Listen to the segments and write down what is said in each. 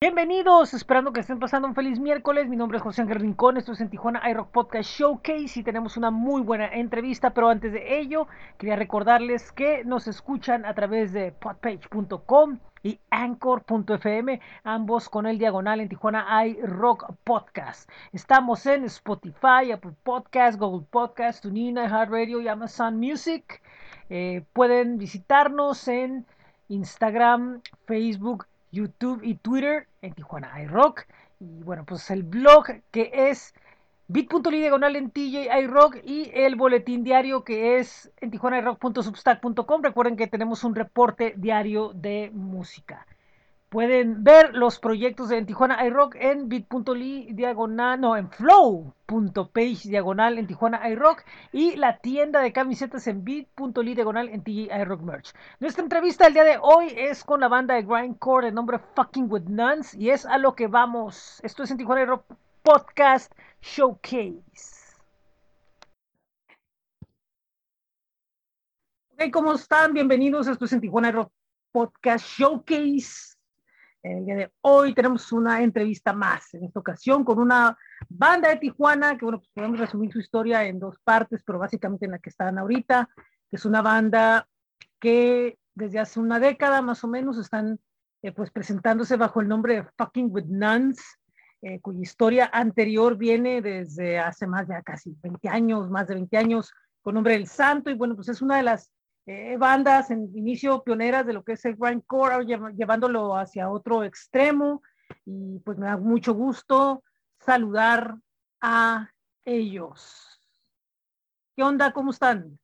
Bienvenidos, esperando que estén pasando un feliz miércoles. Mi nombre es José Ángel Rincón, esto es en Tijuana iRock Podcast Showcase y tenemos una muy buena entrevista, pero antes de ello quería recordarles que nos escuchan a través de podpage.com y anchor.fm, ambos con el diagonal en Tijuana iRock Podcast. Estamos en Spotify, Apple Podcast, Google Podcast, TuneIn, iHeartRadio y Amazon Music. Eh, pueden visitarnos en Instagram, Facebook, YouTube y Twitter en Tijuana iRock. Y bueno, pues el blog que es bit.ly diagonal en TJ iRock y el boletín diario que es en tijuanairock.substack.com. Recuerden que tenemos un reporte diario de música. Pueden ver los proyectos de Tijuana iRock en bit.ly diagonal, no, en flow.page diagonal en Tijuana iRock y la tienda de camisetas en bit.ly diagonal en TJ iRock Merch. Nuestra entrevista el día de hoy es con la banda de Grindcore de nombre Fucking With Nuns y es a lo que vamos. Esto es en Tijuana iRock Podcast Showcase. Ok, ¿cómo están? Bienvenidos. Esto es en Tijuana iRock Podcast Showcase. El día de hoy tenemos una entrevista más, en esta ocasión con una banda de Tijuana, que bueno, pues podemos resumir su historia en dos partes, pero básicamente en la que están ahorita, que es una banda que desde hace una década más o menos están eh, pues presentándose bajo el nombre de Fucking With Nuns, eh, cuya historia anterior viene desde hace más de casi 20 años, más de 20 años, con nombre del santo, y bueno, pues es una de las eh, bandas en inicio pioneras de lo que es el grindcore, llevándolo hacia otro extremo. Y pues me da mucho gusto saludar a ellos. ¿Qué onda? ¿Cómo están?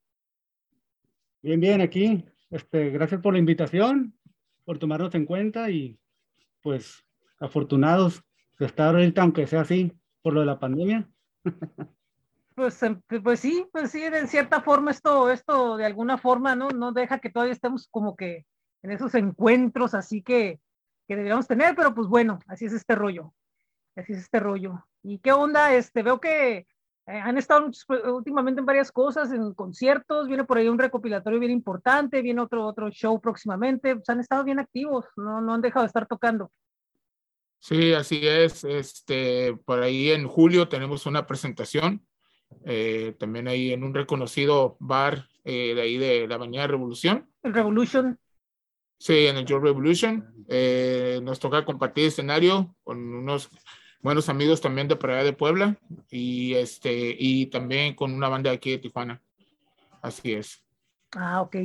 Bien, bien, aquí. Este, gracias por la invitación, por tomarnos en cuenta y pues afortunados de estar ahorita, aunque sea así, por lo de la pandemia. Pues, em, pues sí, pues sí, de cierta forma esto, esto de alguna forma, ¿no? No deja que todavía estemos como que en esos encuentros así que, que deberíamos tener, pero pues bueno, así es este rollo, así es este rollo. ¿Y qué onda? Este, veo que eh, han estado últimamente en varias cosas, en conciertos, viene por ahí un recopilatorio bien importante, viene otro, otro show próximamente, pues han estado bien activos, no, no han dejado de estar tocando. Sí, así es. Este, por ahí en julio tenemos una presentación eh, también ahí en un reconocido bar eh, de ahí de la Avenida Revolución. El Revolution. Sí, en el Joe Revolution. Eh, nos toca compartir escenario con unos buenos amigos también de Praia de Puebla y, este, y también con una banda de aquí de Tijuana. Así es. Ah, ok.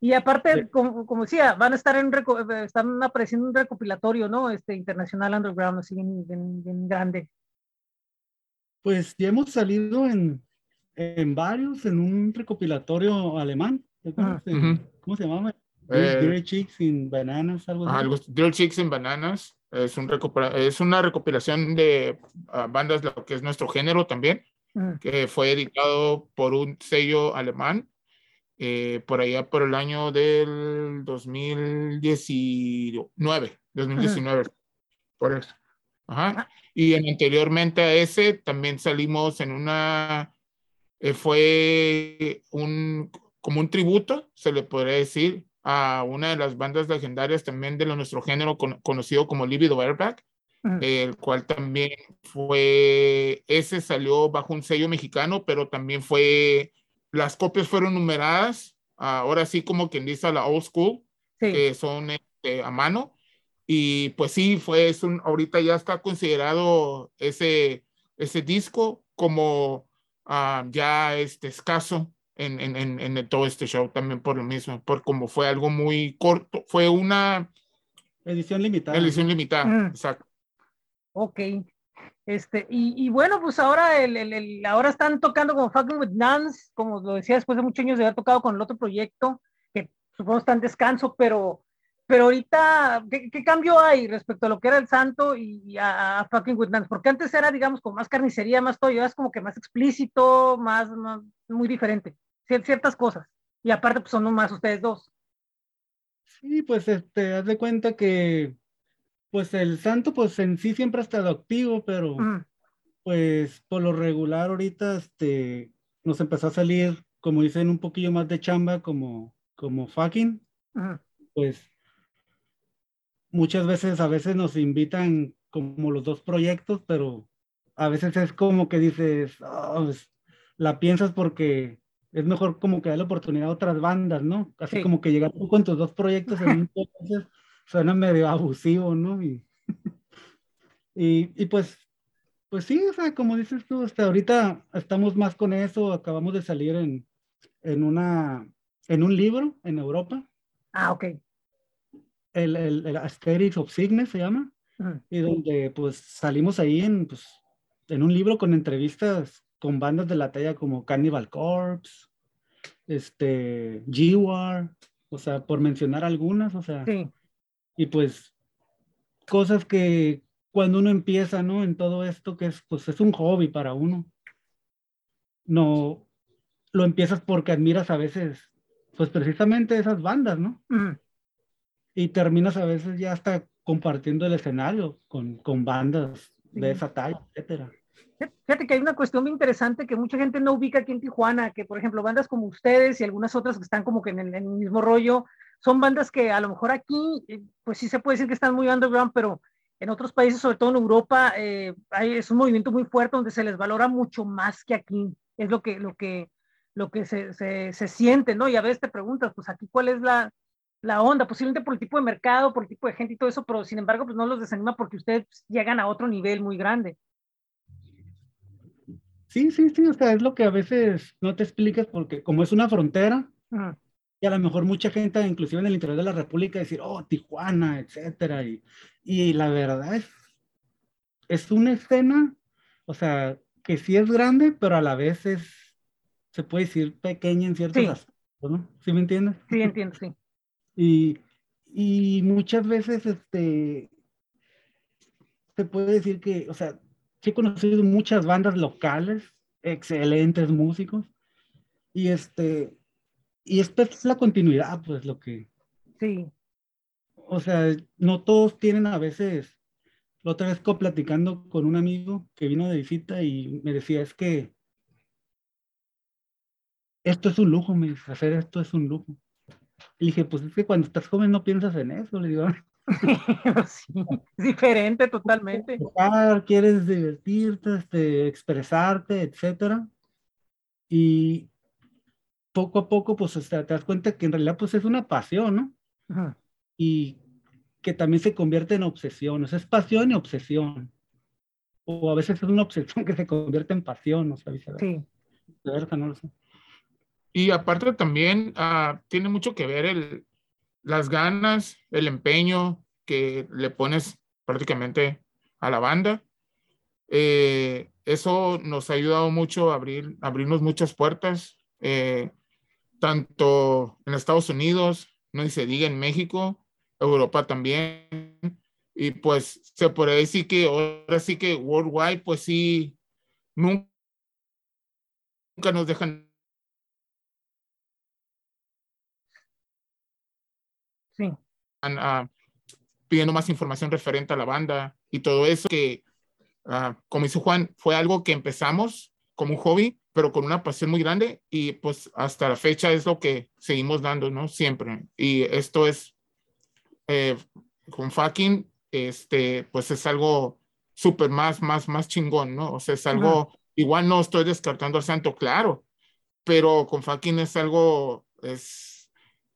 Y aparte, como, como, decía, van a estar en, están apareciendo un recopilatorio, ¿no? Este Internacional Underground, así bien, bien grande. Pues ya hemos salido en, en varios, en un recopilatorio alemán. ¿Cómo se llamaba? Eh, Chicks in Bananas, algo así. Chicks in Bananas. Es, un es una recopilación de uh, bandas, lo que es nuestro género también, que fue editado por un sello alemán eh, por allá por el año del 2019. 2019. Por eso. Ajá. Y anteriormente a ese también salimos en una, eh, fue un, como un tributo, se le podría decir, a una de las bandas legendarias también de nuestro género conocido como Libido Airback, el cual también fue, ese salió bajo un sello mexicano, pero también fue, las copias fueron numeradas, ahora sí como quien dice a la old school, que son este, a mano, y pues sí, fue, es un, ahorita ya está considerado ese, ese disco como ah, ya este, escaso en, en, en, en, todo este show también por lo mismo, por como fue algo muy corto, fue una edición limitada. Edición limitada, mm. exacto. Ok. Este, y, y, bueno, pues ahora, el, el, el, ahora están tocando como Fucking with Nuns, como lo decía después de muchos años de haber tocado con el otro proyecto, que supongo está en descanso, pero pero ahorita, ¿qué, cambio hay respecto a lo que era el santo y, a, Fucking With Porque antes era, digamos, con más carnicería, más todo, y ahora es como que más explícito, más, muy diferente, ciertas cosas. Y aparte, pues son más ustedes dos. Sí, pues, este, haz de cuenta que, pues el santo, pues en sí siempre ha estado activo, pero, pues, por lo regular ahorita, este, nos empezó a salir, como dicen, un poquillo más de chamba, como, como fucking. Pues muchas veces, a veces nos invitan como los dos proyectos, pero a veces es como que dices, oh, la piensas porque es mejor como que dar la oportunidad a otras bandas, ¿no? Así como que llegar tú con tus dos proyectos en un suena medio abusivo, ¿no? Y, y, pues, pues sí, o sea, como dices tú, hasta ahorita estamos más con eso, acabamos de salir en, en una, en un libro en Europa. Ah, ok. El, el, el Asterix of Cygnus se llama, y donde pues salimos ahí en, pues, en un libro con entrevistas con bandas de la talla como Cannibal Corpse, este, G-War, o sea, por mencionar algunas, o sea, sí. y pues cosas que cuando uno empieza, ¿no? En todo esto que es, pues es un hobby para uno. No, lo empiezas porque admiras a veces, pues precisamente esas bandas, ¿no? Y terminas a veces ya hasta compartiendo el escenario con, con bandas de esa talla, etcétera. Fíjate que hay una cuestión muy interesante que mucha gente no ubica aquí en Tijuana, que por ejemplo bandas como ustedes y algunas otras que están como que en el, mismo rollo, son bandas que a lo mejor aquí, eh, pues sí se puede decir que están muy underground, pero en otros países, sobre todo en Europa, eh, hay, es un movimiento muy fuerte donde se les valora mucho más que aquí. Es lo que, lo que, lo que se, se, se siente, ¿no? Y a veces te preguntas, pues aquí cuál es la, la onda, posiblemente por el tipo de mercado, por el tipo de gente y todo eso, pero sin embargo, pues no los desanima porque ustedes llegan a otro nivel muy grande. Sí, sí, sí, o sea, es lo que a veces no te explicas porque como es una frontera, y a lo mejor mucha gente, inclusive en el interior de la República, decir, oh, Tijuana, etcétera, y, y la verdad es, es una escena, o sea, que sí es grande, pero a la vez es, se puede decir, pequeña en ciertos aspectos, ¿no? ¿Sí me entiendes? Sí, entiendo, sí. Y, y muchas veces, este, se puede decir que, o sea, he conocido muchas bandas locales, excelentes músicos, y este, y esta es la continuidad, pues lo que... Sí. O sea, no todos tienen a veces, la otra vez platicando con un amigo que vino de visita y me decía, es que esto es un lujo, me dice, hacer esto es un lujo. Y dije, pues es que cuando estás joven no piensas en eso, le digo. sí, diferente totalmente. Quieres divertirte, este, expresarte, etcétera. Y poco a poco, pues, te das cuenta que en realidad, pues, es una pasión, ¿no? Y que también se convierte en obsesión. O sea, es pasión y obsesión. O a veces es una obsesión que se convierte en pasión, ¿no? ¿sabes? Sí. De verdad, no lo sé. Y aparte también uh, tiene mucho que ver el, las ganas, el empeño que le pones prácticamente a la banda. Eh, eso nos ha ayudado mucho a abrir, abrirnos muchas puertas, eh, tanto en Estados Unidos, no se diga en México, Europa también. Y pues se puede decir que ahora sí que worldwide, pues sí, nunca, nunca nos dejan Sí. Uh, pidiendo más información referente a la banda y todo eso que, uh, como dice Juan, fue algo que empezamos como un hobby, pero con una pasión muy grande y pues hasta la fecha es lo que seguimos dando, ¿no? Siempre. Y esto es, eh, con fucking, este, pues es algo súper más, más, más chingón, ¿no? O sea, es algo, igual no estoy descartando al santo, claro, pero con fucking es algo, es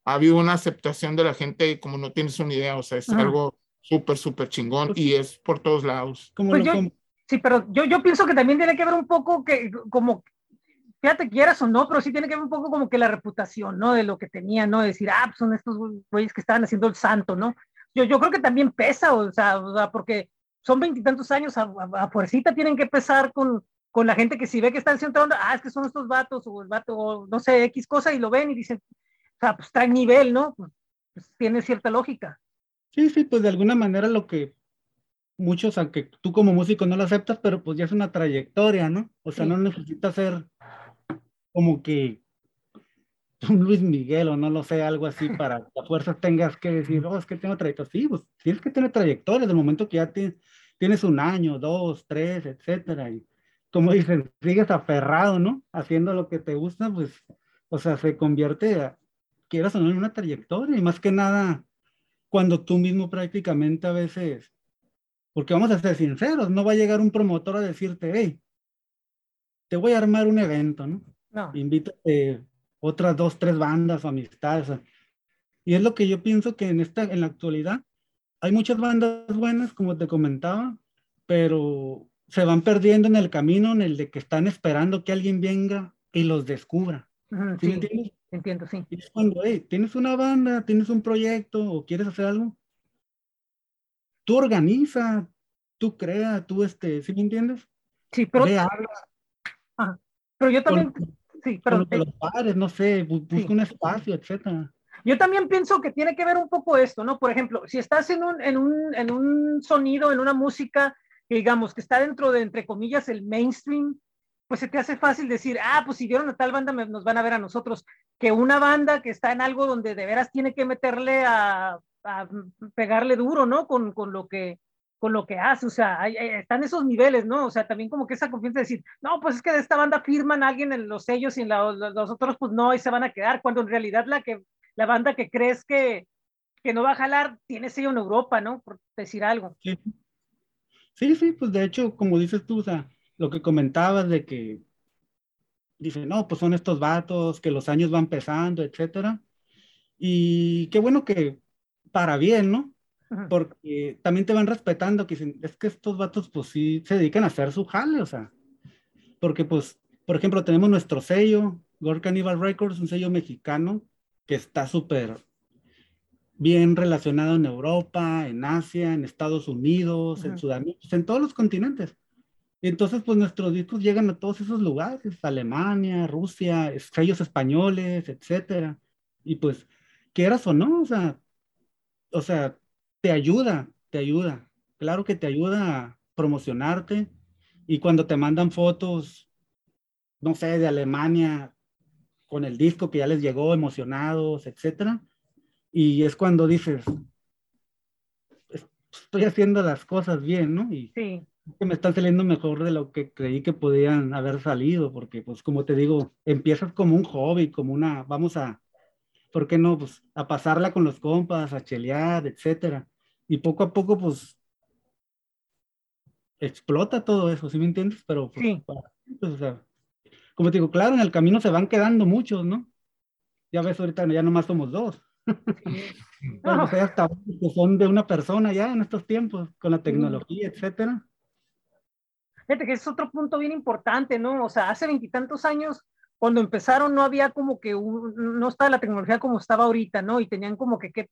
ha habido una aceptación de la gente como no tienes una idea, o sea, es algo súper, súper chingón y es por todos lados. Pues sí, pero yo, yo pienso que también tiene que ver un poco que, como, fíjate, quieras o no, pero sí tiene que ver un poco como que la reputación, ¿no? De lo que tenía, ¿no? De decir, ah, pues son estos güeyes que estaban haciendo el santo, ¿no? Yo, yo creo que también pesa, o sea, o sea porque son veintitantos años, a, a, fuercita tienen que pesar con, con la gente que si ve que están haciendo onda, ah, es que son estos vatos, o el vato, o no sé, X cosa, y lo ven y dicen, sea, pues está en nivel, ¿no? Pues, tiene cierta lógica. Sí, sí, pues de alguna manera lo que muchos, aunque tú como músico no lo aceptas, pero pues ya es una trayectoria, ¿no? O sea, no necesitas ser como que un Luis Miguel o no lo sé, algo así para que a fuerzas tengas que decir, oh, es que tengo trayectoria. Sí, pues tienes que tener trayectoria desde el momento que ya tienes un año, dos, tres, etcétera. Y como dicen, sigues aferrado, ¿no? Haciendo lo que te gusta, pues, o sea, se convierte quieras o no en una trayectoria y más que nada cuando tú mismo prácticamente a veces, porque vamos a ser sinceros, no va a llegar un promotor a decirte, hey, te voy a armar un evento, ¿no? No. Invítate otras dos, tres bandas o amistades. Y es lo que yo pienso que en, esta, en la actualidad hay muchas bandas buenas, como te comentaba, pero se van perdiendo en el camino en el de que están esperando que alguien venga y los descubra. ¿Sí, entiendes? Entiendo, sí. Y es cuando, hey, tienes una banda, tienes un proyecto o quieres hacer algo, tú organiza, tú crea, tú, este, ¿sí me entiendes? Sí, pero... Pero yo también... sí, pero... los padres, no sé, busca un espacio, etcétera. Yo también pienso que tiene que ver un poco esto, ¿no? Por ejemplo, si estás en un, en un, en un sonido, en una música, digamos, que está dentro de, entre comillas, el mainstream, pues se te hace fácil decir, ah, pues si vieron a tal banda, nos van a ver a nosotros, que una banda que está en algo donde de veras tiene que meterle a, pegarle duro, ¿no? Con, con, lo que, con lo que hace, o sea, están esos niveles, ¿no? O sea, también como que esa confianza de decir, no, pues es que de esta banda firman a alguien en los sellos y en los otros, pues no, y se van a quedar, cuando en realidad la que, la banda que crees que, que no va a jalar, tiene sello en Europa, ¿no? Por decir algo. Sí. sí, sí, pues de hecho, como dices tú, o sea, lo que comentabas de que dice, no, pues son estos vatos, que los años van pesando, etcétera. Y qué bueno que para bien, ¿no? Porque también te van respetando, que es que estos vatos pues sí se dedican a hacer su jale, o sea, porque pues, por ejemplo, tenemos nuestro sello, Gore Cannibal Records, un sello mexicano que está súper bien relacionado en Europa, en Asia, en Estados Unidos, en Sudamérica, en todos los continentes. Entonces, pues nuestros discos llegan a todos esos lugares, Alemania, Rusia, sellos españoles, etcétera. Y pues, quieras o no, o sea, o sea, te ayuda, te ayuda. Claro que te ayuda a promocionarte. Y cuando te mandan fotos, no sé, de Alemania, con el disco que ya les llegó, emocionados, etcétera. Y es cuando dices, estoy haciendo las cosas bien, ¿no? Y sí que me están saliendo mejor de lo que creí que podían haber salido, porque pues como te digo, empiezas como un hobby, como una, vamos a, ¿por qué no? Pues a pasarla con los compas, a chelear, etcétera. Y poco a poco pues explota todo eso, ¿sí me entiendes? Pero pues, sí. pues o sea, como te digo, claro, en el camino se van quedando muchos, ¿no? Ya ves, ahorita ya nomás somos dos. Pero, pues, hasta que son de una persona ya en estos tiempos, con la tecnología, etcétera. Fíjate que es otro punto bien importante, ¿no? O sea, hace veintitantos años, cuando empezaron, no había como que, no estaba la tecnología como estaba ahorita, ¿no? Y tenían como que, que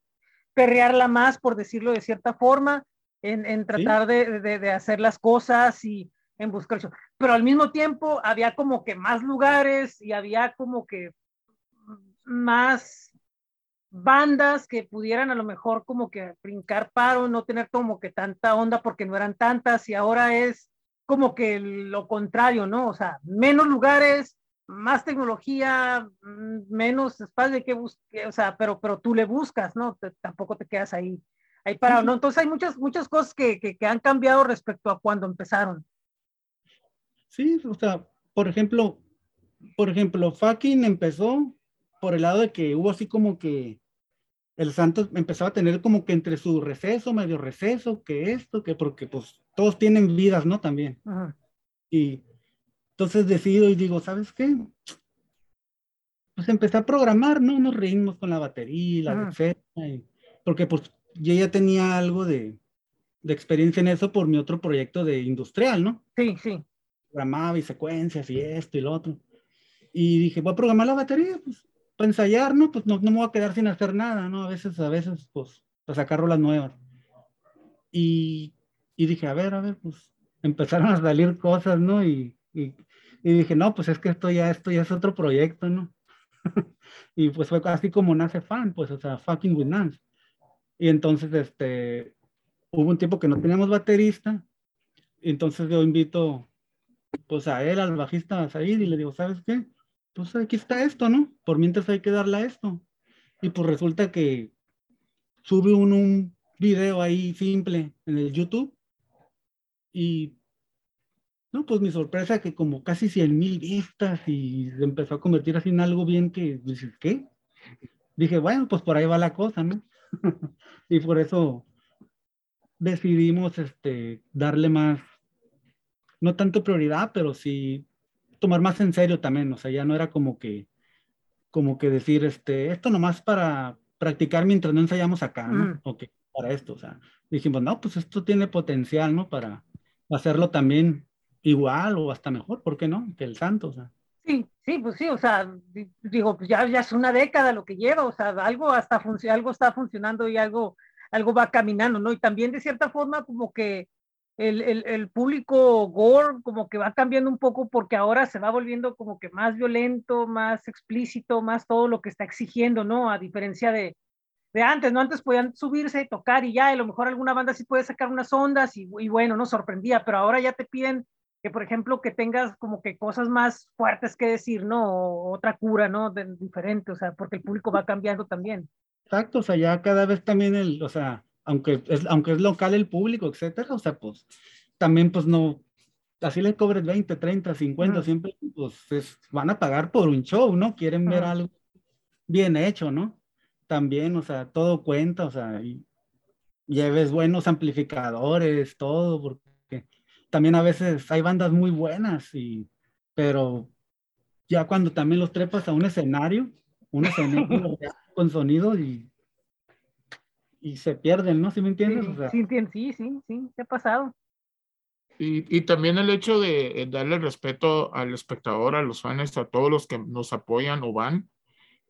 perrearla más, por decirlo de cierta forma, en, en tratar de, de, de, hacer las cosas y en buscar eso. Pero al mismo tiempo había como que más lugares y había como que más bandas que pudieran a lo mejor como que brincar paro, no tener como que tanta onda porque no eran tantas y ahora es como que lo contrario, ¿no? O sea, menos lugares, más tecnología, mm, menos espacio que busque, o sea, pero, pero tú le buscas, ¿no? tampoco te quedas ahí, ahí parado, ¿no? Entonces hay muchas, muchas cosas que, que, que, han cambiado respecto a cuando empezaron. Sí, o sea, por ejemplo, por ejemplo, Fucking empezó por el lado de que hubo así como que el Santos empezaba a tener como que entre su receso, medio receso, que esto, que porque pues todos tienen vidas, ¿no? También. Y entonces decido y digo, ¿sabes qué? Pues empecé a programar, ¿no? Unos ritmos con la batería, la y, porque pues yo ya tenía algo de, de, experiencia en eso por mi otro proyecto de industrial, ¿no? Sí, sí. Programaba y secuencias y esto y lo otro. Y dije, voy a programar la batería, pues para ensayar, ¿no? Pues no, no, me voy a quedar sin hacer nada, ¿no? A veces, a veces, pues, para sacar rolas nuevas. Y, y, dije, a ver, a ver, pues, empezaron a salir cosas, ¿no? Y, y, y dije, no, pues es que esto ya, esto ya es otro proyecto, ¿no? y pues fue así como nace fan, pues, o sea, fucking with Nance. Y entonces, este, hubo un tiempo que no teníamos baterista, y entonces yo invito, pues, a él, al bajista, a salir, y le digo, ¿sabes qué? pues aquí está esto, ¿no? Por mientras hay que darle a esto. Y pues resulta que sube un, un video ahí simple en el YouTube y no, pues mi sorpresa que como casi 100 mil vistas y se empezó a convertir así en algo bien que dices, ¿qué? Dije, bueno, pues por ahí va la cosa, ¿no? y por eso decidimos este, darle más, no tanto prioridad, pero sí tomar más en serio también, o sea, ya no era como que, como que decir, este, esto nomás para practicar mientras no ensayamos acá, ¿no? Mm. Ok, para esto, o sea, dijimos, no, pues esto tiene potencial, ¿no? Para hacerlo también igual o hasta mejor, ¿por qué no? Que el santo, o sea. Sí, sí, pues sí, o sea, digo, pues ya, ya es una década lo que lleva, o sea, algo hasta algo está funcionando y algo, algo va caminando, ¿no? Y también de cierta forma como que el, el, el, público gore como que va cambiando un poco porque ahora se va volviendo como que más violento, más explícito, más todo lo que está exigiendo, ¿no? A diferencia de, de antes, ¿no? Antes podían subirse y tocar y ya, y a lo mejor alguna banda sí puede sacar unas ondas y, y bueno, no sorprendía, pero ahora ya te piden que, por ejemplo, que tengas como que cosas más fuertes que decir, ¿no? O otra cura, ¿no? De, diferente, o sea, porque el público va cambiando también. Exacto, o sea, ya cada vez también el, o sea, aunque es, aunque es local el público, etcétera, o sea, pues también pues no, así le cobres 20, 30, 50, siempre pues van a pagar por un show, ¿no? Quieren ver algo bien hecho, ¿no? También, o sea, todo cuenta, o sea, y lleves buenos amplificadores, todo, porque también a veces hay bandas muy buenas, y, pero ya cuando también los trepas a un escenario, un escenario con sonido y y se pierden, ¿no? ¿Sí me entiendes? Sí, sí, sí, sí, ¿qué ha pasado? Y, y, también el hecho de eh, darle respeto al espectador, a los fans, a todos los que nos apoyan o van,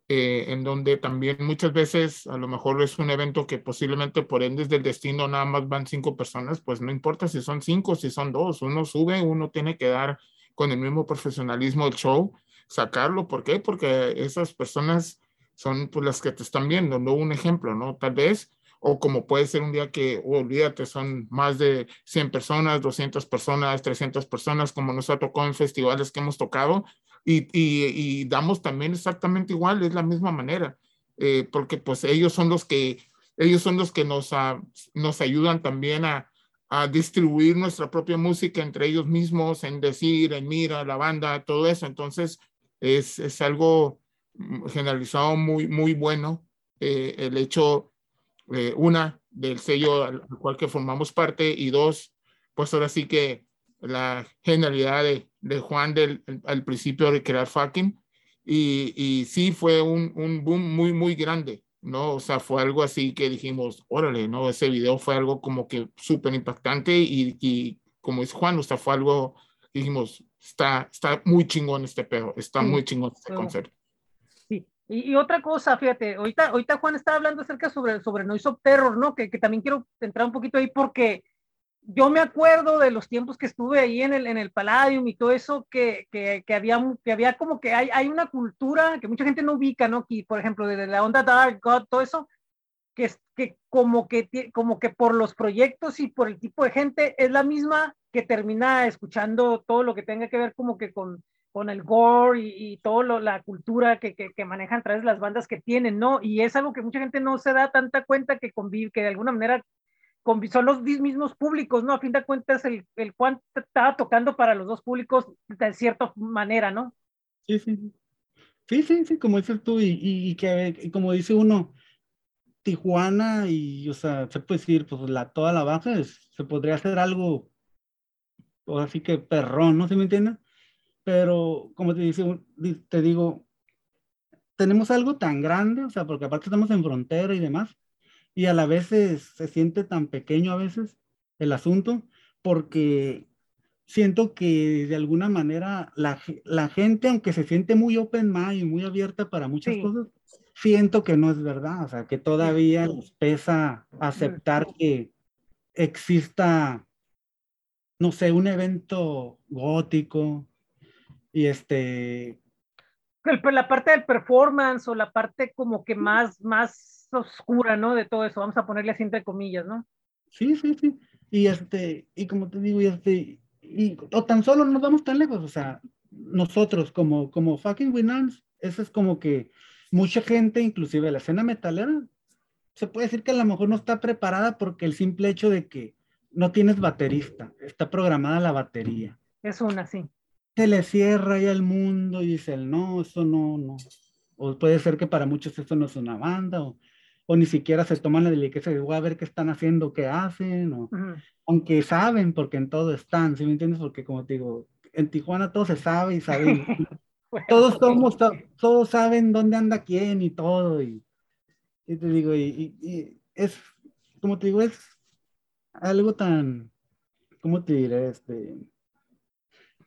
eh, en donde también muchas veces a lo mejor es un evento que posiblemente por ende del destino nada más van cinco personas, pues no importa si son cinco, si son dos, uno sube, uno tiene que dar con el mismo profesionalismo el show, sacarlo, ¿por qué? Porque esas personas son pues las que te están viendo, no un ejemplo, ¿no? Tal vez o como puede ser un día que, oh, olvídate, son más de 100 personas, 200 personas, 300 personas, como nos ha tocado en festivales que hemos tocado, y, y, damos también exactamente igual, es la misma manera, eh, porque pues ellos son los que, ellos son los que nos, uh, nos ayudan también a, a distribuir nuestra propia música entre ellos mismos, en decir, en mira, la banda, todo eso. Entonces, es, es algo mm, generalizado muy, muy bueno. Eh, el hecho eh, una, del sello al, cual que formamos parte, y dos, pues ahora sí que la genialidad de, de Juan del, al principio de crear fucking, y, y sí fue un, un boom muy, muy grande, ¿no? O sea, fue algo así que dijimos, órale, ¿no? Ese video fue algo como que súper impactante y, y, como dice Juan, o sea, fue algo, dijimos, está, está muy chingón este pedo, está muy chingón este concierto. Y, otra cosa, fíjate, ahorita, ahorita Juan estaba hablando acerca sobre, sobre Noise of Terror, ¿no? Que, que, también quiero entrar un poquito ahí porque yo me acuerdo de los tiempos que estuve ahí en el, en el Palladium y todo eso, que, que, que había, que había como que hay, hay una cultura que mucha gente no ubica, ¿no? Que, por ejemplo, de la onda Dark God, todo eso, que, que, como que como que por los proyectos y por el tipo de gente es la misma que termina escuchando todo lo que tenga que ver como que con con el gore y, y toda la cultura que, que, que, manejan a través de las bandas que tienen, ¿no? Y es algo que mucha gente no se da tanta cuenta que convive, que de alguna manera son los mismos públicos, ¿no? A fin de cuentas, el, el Juan estaba tocando para los dos públicos de cierta manera, ¿no? Sí, sí. Sí, sí, sí, como dices tú, y, y, que como dice uno, Tijuana y, o sea, se puede decir, pues la, toda la baja, se podría hacer algo, o así que perrón, ¿no? ¿Se me entiende? pero como te, dice, te digo, tenemos algo tan grande, o sea, porque aparte estamos en frontera y demás, y a la vez se, siente tan pequeño a veces el asunto, porque siento que de alguna manera la, la, gente, aunque se siente muy open mind y muy abierta para muchas cosas, siento que no es verdad, o sea, que todavía les pesa aceptar que exista, no sé, un evento gótico, y este... La parte del performance o la parte como que más, más oscura, ¿no? De todo eso, vamos a ponerle así entre comillas, ¿no? Sí, sí, sí. Y este, y como te digo, y este, y, o tan solo nos vamos tan lejos, o sea, nosotros como, como fucking Winans, eso es como que mucha gente, inclusive la escena metalera, se puede decir que a lo mejor no está preparada porque el simple hecho de que no tienes baterista, está programada la batería. Es una, sí se le cierra ya el mundo y dice no, eso no, no. O puede ser que para muchos esto no es una banda, o, o ni siquiera se toman la delicadeza de voy a ver qué están haciendo, qué hacen, o, aunque saben, porque en todo están, ¿sí me entiendes? Porque como te digo, en Tijuana todo se sabe y saben, todos somos, todos saben dónde anda quién y todo, y, y te digo, y, y, es, como te digo, es algo tan, ¿cómo te diré? Este,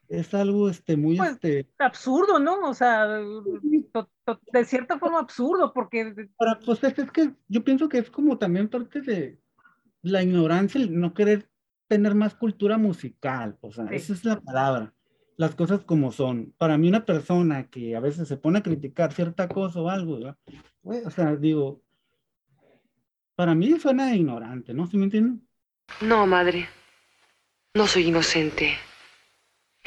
es algo este, muy pues, este... absurdo, ¿no? O sea, de cierta forma absurdo, porque... Para, pues es, que yo pienso que es como también parte de la ignorancia, el no querer tener más cultura musical, o sea, esa es la palabra, las cosas como son. Para mí una persona que a veces se pone a criticar cierta cosa o algo, o sea, digo, para mí suena ignorante, ¿no? ¿Sí me entienden? No, madre, no soy inocente.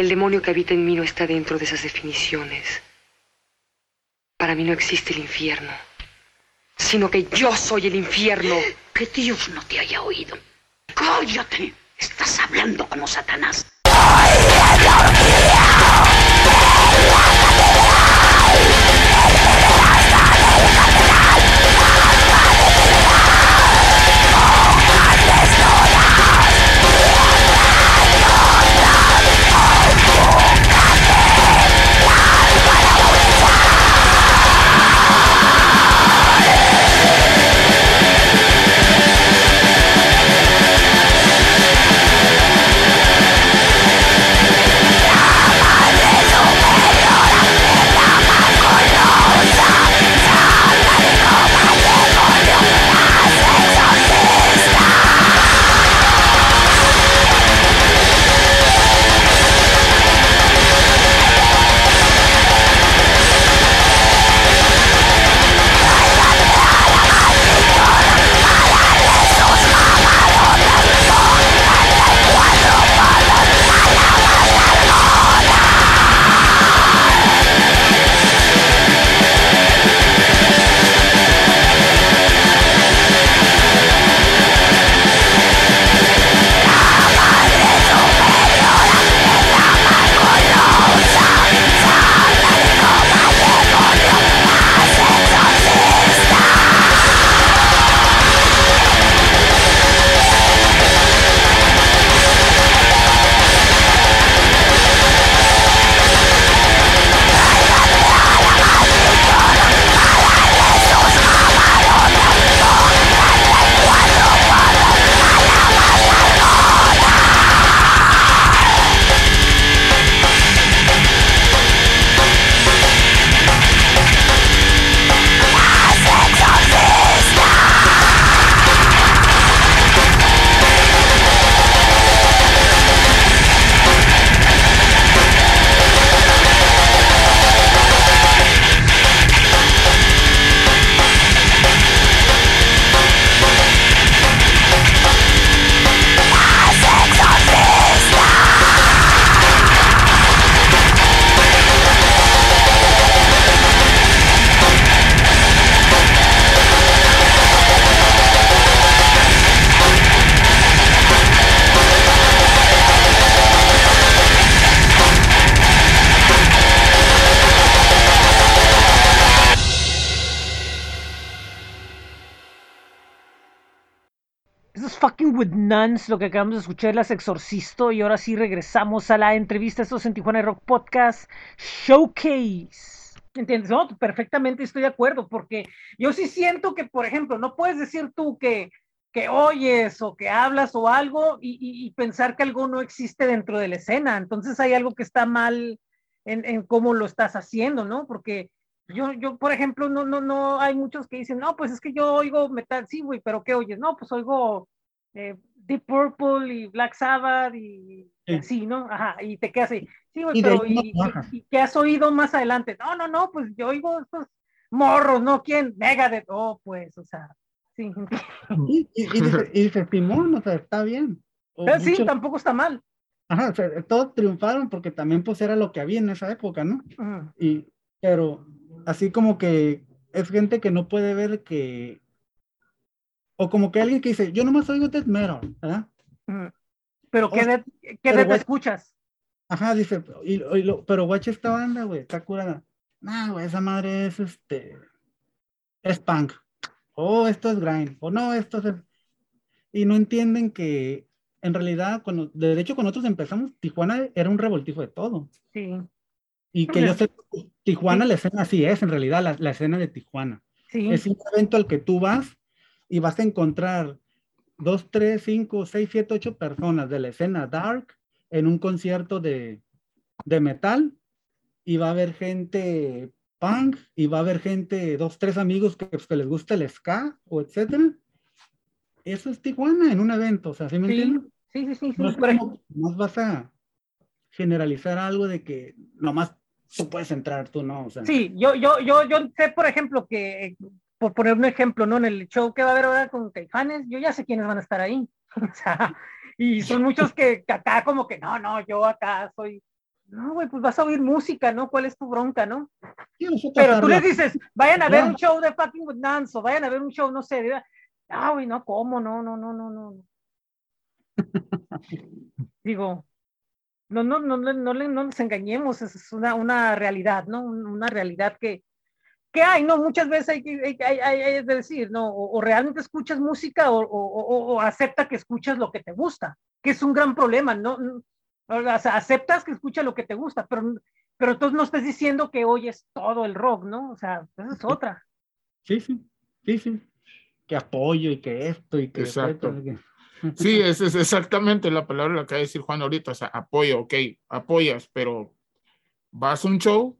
El demonio que habita en mí no está dentro de esas definiciones. Para mí no existe el infierno, sino que yo soy el infierno. Que Dios no te haya oído. Cállate. Estás hablando como Satanás. With Nuns, lo que acabamos de escuchar las Exorcisto y ahora sí regresamos a la entrevista. Esto es en Tijuana Rock Podcast Showcase. ¿Entiendes? No, perfectamente estoy de acuerdo porque yo sí siento que, por ejemplo, no puedes decir tú que, que oyes o que hablas o algo y, pensar que algo no existe dentro de la escena. Entonces hay algo que está mal en, cómo lo estás haciendo, ¿no? Porque yo, yo, por ejemplo, no, no, no, hay muchos que dicen, no, pues es que yo oigo metal, sí, güey, pero ¿qué oyes? No, pues oigo eh, Deep Purple y Black Sabbath y sí. ¿no? Ajá, y te quedas ahí. Sí, güey, pero ¿y, qué has oído más adelante? No, no, no, pues yo oigo estos morros, ¿no? ¿Quién? Megadeth, oh, pues, o sea, sí. Y, y, dice, Timón, o sea, está bien. pero sí, tampoco está mal. Ajá, o sea, todos triunfaron porque también pues era lo que había en esa época, ¿no? Y, pero así como que es gente que no puede ver que o como que alguien que dice, yo nomás oigo death metal, ¿verdad? Pero ¿qué, de, qué te escuchas? Ajá, dice, y, pero guacha esta banda, güey, está curada. Nah, güey, esa madre es este, es punk. oh, esto es grind, o no, esto es... Y no entienden que en realidad, cuando, de hecho, cuando nosotros empezamos, Tijuana era un revoltijo de todo. Sí. Y que yo sé, Tijuana, la escena así es, en realidad, la, la escena de Tijuana. Sí. Es un evento al que tú vas y vas a encontrar dos, tres, cinco, seis, siete, ocho personas de la escena dark en un concierto de, de metal y va a haber gente punk y va a haber gente, dos, tres amigos que, pues, que les gusta el ska o etcétera. Eso es Tijuana en un evento, o sea, ¿sí me sí, entiendes? Sí, sí, sí. No, más vas a generalizar algo de que nomás tú puedes entrar, tú no. O sea. Sí, yo, yo, yo, yo sé, por ejemplo, que, por poner un ejemplo, ¿no? En el show que va a haber ahora con Caifanes, yo ya sé quiénes van a estar ahí. o sea, y son muchos que, que acá como que, no, no, yo acá soy no, güey, pues vas a oír música, ¿no? ¿Cuál es tu bronca, no? Pero tú les dices, vayan a ver un show de fucking with Nance o vayan a ver un show, no sé, de... ah, güey, no, ¿cómo? No, no, no, no, no. Digo, no, no, no, no, no, no nos engañemos, es una, una realidad, ¿no? Una realidad que, que hay, ¿no? Muchas veces hay que hay, hay, hay, decir, ¿no? O, realmente escuchas música o, o, o, acepta que escuchas lo que te gusta, que es un gran problema, ¿no? O sea, aceptas que escucha lo que te gusta, pero, pero entonces no estás diciendo que oyes todo el rock, ¿no? O sea, esa es otra. Sí, sí, sí, sí. Que apoyo y que esto y que... Exacto. Sí, esa es exactamente la palabra que acaba de decir Juan ahorita, o sea, apoyo, ok, apoyas, pero vas a un show,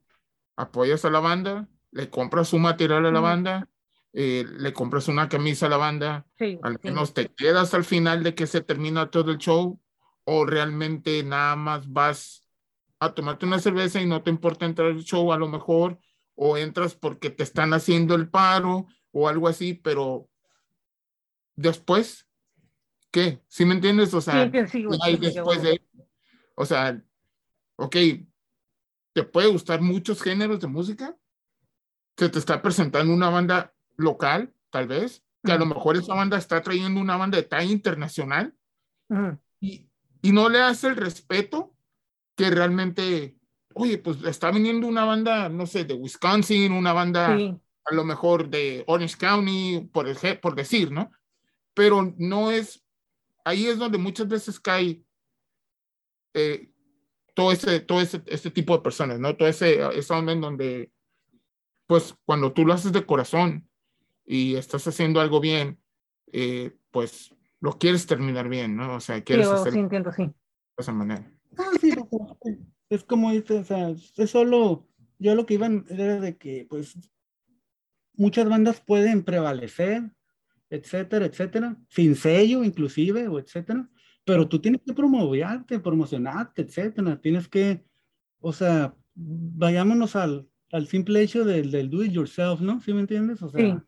apoyas a la banda, le compras un material a la banda, eh, le compras una camisa a la banda, al menos te quedas al final de que se termina todo el show, o realmente nada más vas a tomarte una cerveza y no te importa entrar al show a lo mejor, o entras porque te están haciendo el paro o algo así, pero después, ¿qué? ¿Sí me entiendes? O sea, hay después de, o sea, ok, te puede gustar muchos géneros de música, se te está presentando una banda local, tal vez, que a lo mejor esa banda está trayendo una banda de talla internacional, y, y no le hace el respeto que realmente, oye, pues está viniendo una banda, no sé, de Wisconsin, una banda a lo mejor de Orange County, por, por decir, ¿no? Pero no es, ahí es donde muchas veces cae eh, todo, ese, todo ese, este tipo de personas, ¿no? Todo ese, esa onda en donde, pues cuando tú lo haces de corazón y estás haciendo algo bien, eh, pues lo quieres terminar bien, ¿no? O sea, quieres sí, sí, entiendo, sí. de esa manera. Ah, sí, es como dices, o sea, es solo, yo lo que iba era de que, pues, muchas bandas pueden prevalecer, etcétera, etcétera, sin sello inclusive, o etcétera, pero tú tienes que promoverte, promocionarte, etcétera, tienes que, o sea, vayámonos al, al simple hecho del, del do it yourself, ¿no? ¿Sí me entiendes? O sea, sí.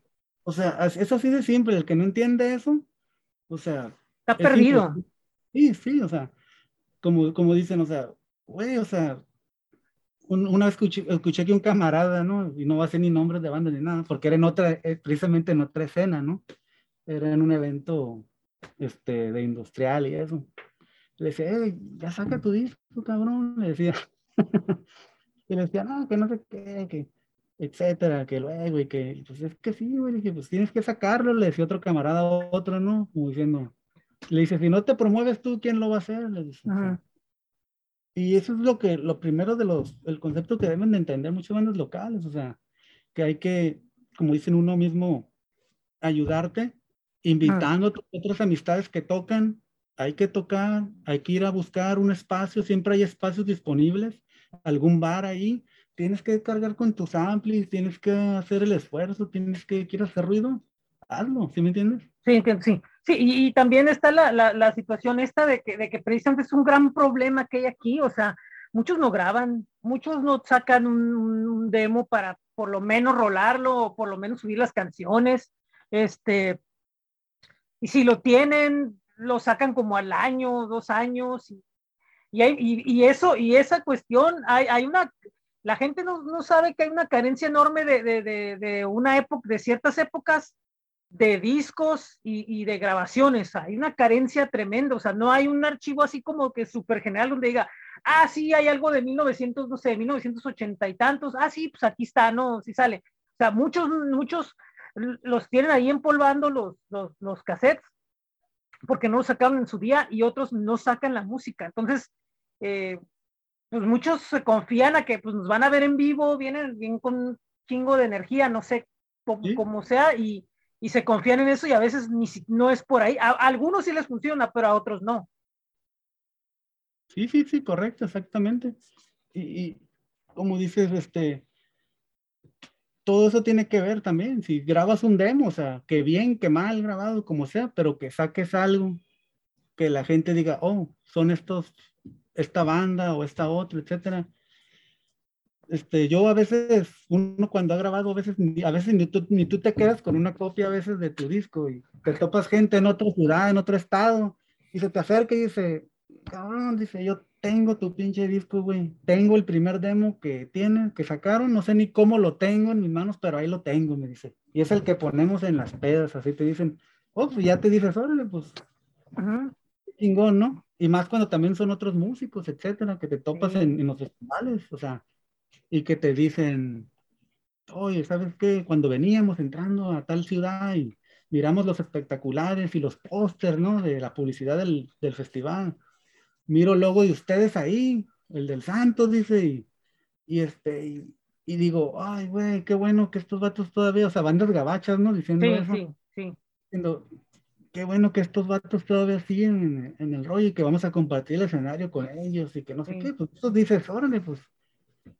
o sea, es así de simple, el que no entiende eso, o sea. Está perdido. Sí, sí, o sea, como, como dicen, o sea, güey, o sea, una vez escuché, escuché que un camarada, ¿no? Y no va a ser ni nombres de banda ni nada, porque era en otra, eh, precisamente en otra escena, ¿no? Era en un evento este, de industrial y eso. Le decía, hey, ya saca tu disco, cabrón, le decía. y le decía, no, que no sé qué, que etcétera, que luego y que, pues es que sí, güey, dije, pues tienes que sacarlo, le decía otro camarada a otro, ¿no? Como diciendo, le dice, si no te promueves tú, ¿quién lo va a hacer? Le dice, y eso es lo que, lo primero de los, el concepto que deben de entender muchas bandas locales, o sea, que hay que, como dicen uno mismo, ayudarte, invitando a otras amistades que tocan, hay que tocar, hay que ir a buscar un espacio, siempre hay espacios disponibles, algún bar ahí, tienes que cargar con tus amplis, tienes que hacer el esfuerzo, tienes que, quieres hacer ruido, hazlo, ¿sí me entiendes? Sí, sí. Sí, y, también está la, la, la, situación esta de que, de que precisamente es un gran problema que hay aquí, o sea, muchos no graban, muchos no sacan un, un, demo para por lo menos rolarlo o por lo menos subir las canciones, este, y si lo tienen, lo sacan como al año, dos años, y, y, hay, y, y eso, y esa cuestión, hay, hay una, la gente no, no, sabe que hay una carencia enorme de, de, de, de una época, de ciertas épocas de discos y, y, de grabaciones. Hay una carencia tremenda, o sea, no hay un archivo así como que súper general donde diga, ah, sí, hay algo de 1900, no sé, 1980 y tantos, ah, sí, pues aquí está, no, sí sale. O sea, muchos, muchos los tienen ahí empolvando los, los, los cassettes porque no lo sacaron en su día y otros no sacan la música. Entonces, eh, pues muchos se confían a que pues, nos van a ver en vivo, vienen bien con un chingo de energía, no sé cómo, sea, y, y, se confían en eso y a veces ni no es por ahí. A, algunos sí les funciona, pero a otros no. Sí, sí, sí, correcto, exactamente. Y, y como dices, este, todo eso tiene que ver también. Si grabas un demo, o sea, que bien, que mal grabado, como sea, pero que saques algo que la gente diga, oh, son estos, esta banda o esta otra, etcétera. Este, yo a veces, uno cuando ha grabado, a veces, a veces ni tú, ni tú te quedas con una copia a veces de tu disco y te topas gente en otra ciudad, en otro estado, y se te acerca y dice, cabrón, dice, yo tengo tu pinche disco, güey. Tengo el primer demo que tienen, que sacaron, no sé ni cómo lo tengo en mis manos, pero ahí lo tengo, me dice. Y es el que ponemos en las pedas, así te dicen, oh, pues ya te dices, órale, pues, chingón, ¿no? Y más cuando también son otros músicos, etcétera, que te topas en, en, los festivales, o sea, y que te dicen, oye, ¿sabes qué? Cuando veníamos entrando a tal ciudad y miramos los espectaculares y los pósters, ¿no? De la publicidad del, del festival miro logo de ustedes ahí, el del Santos, dice, y, y este, y, digo, ay, güey, qué bueno que estos vatos todavía, o sea, bandas gabachas, ¿no? Diciendo sí, eso. Sí, sí. Diciendo, qué bueno que estos vatos todavía siguen en, el rollo y que vamos a compartir el escenario con ellos y que no sé qué, pues tú dices, órale, pues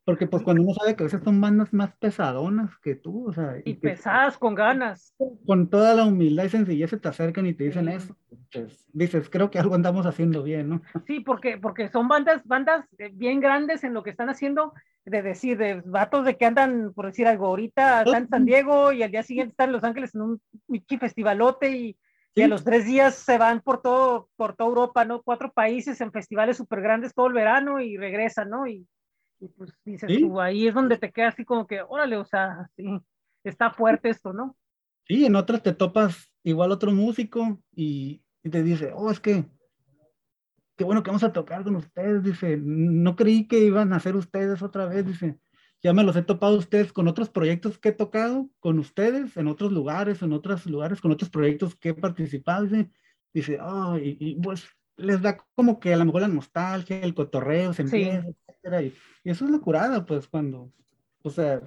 porque pues cuando uno sabe que a veces son bandas más pesadonas que tú, o sea. Y, pesadas con ganas. Con toda la humildad y sencillez se te acercan y te dicen eso. Pues dices, creo que algo andamos haciendo bien, ¿no? Sí, porque, porque son bandas, bandas eh, bien grandes en lo que están haciendo, de decir, de vatos de que andan, por decir algo, ahorita están en San Diego y al día siguiente están en Los Ángeles en un festivalote y, y a los tres días se van por todo, por toda Europa, ¿no? Cuatro países en festivales súper grandes todo el verano y regresan, ¿no? Y y pues dices tú, ahí es donde te queda así como que, órale, o sea, sí, está fuerte esto, ¿no? Sí, en otras te topas igual otro músico y, y te dice, oh, es que, qué bueno que vamos a tocar con ustedes, dice, no creí que iban a hacer ustedes otra vez, dice, ya me los he topado ustedes con otros proyectos que he tocado con ustedes en otros lugares, en otros lugares, con otros proyectos que he participado, dice, dice, oh, y, pues les da como que a lo mejor la nostalgia, el cotorreo, se empieza, etcétera, y, y eso es la curada, pues, cuando, o sea,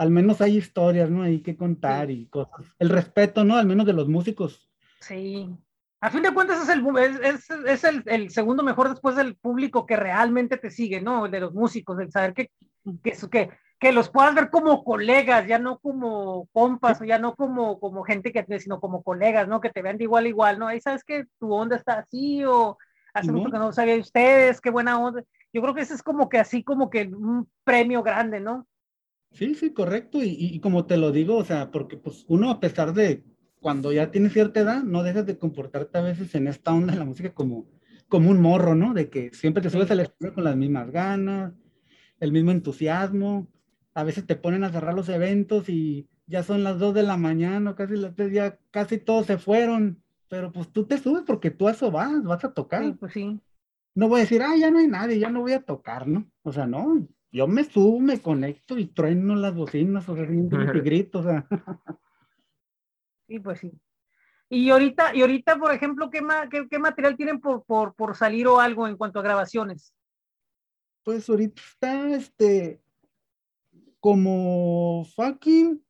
al menos hay historias, ¿no? Hay que contar y cosas. El respeto, ¿no? Al menos de los músicos. Sí. A fin de cuentas es el, es, es el, el, segundo mejor después del público que realmente te sigue, ¿no? El de los músicos, el saber que, que, que, que los puedas ver como colegas, ya no como compas, o ya no como, como gente que, sino como colegas, ¿no? Que te vean de igual a igual, ¿no? Ahí sabes que tu onda está así o hace mucho que no sabía de ustedes, qué buena onda yo creo que ese es como que así como que un premio grande, ¿no? Sí, sí, correcto. Y, como te lo digo, o sea, porque pues uno a pesar de cuando ya tiene cierta edad, no dejas de comportarte a veces en esta onda de la música como, como un morro, ¿no? De que siempre te subes al escenario con las mismas ganas, el mismo entusiasmo. A veces te ponen a cerrar los eventos y ya son las dos de la mañana, casi las tres, ya casi todos se fueron. Pero pues tú te subes porque tú a eso vas, vas a tocar. Sí, pues sí no voy a decir, ah, ya no hay nadie, ya no voy a tocar, ¿no? O sea, no, yo me subo, me conecto y trueno las bocinas, o sea, y grito, o sea. Sí, pues sí. Y ahorita, y ahorita por ejemplo, ¿qué, qué, material tienen por, por, por, salir o algo en cuanto a grabaciones? Pues ahorita está, este, como fucking,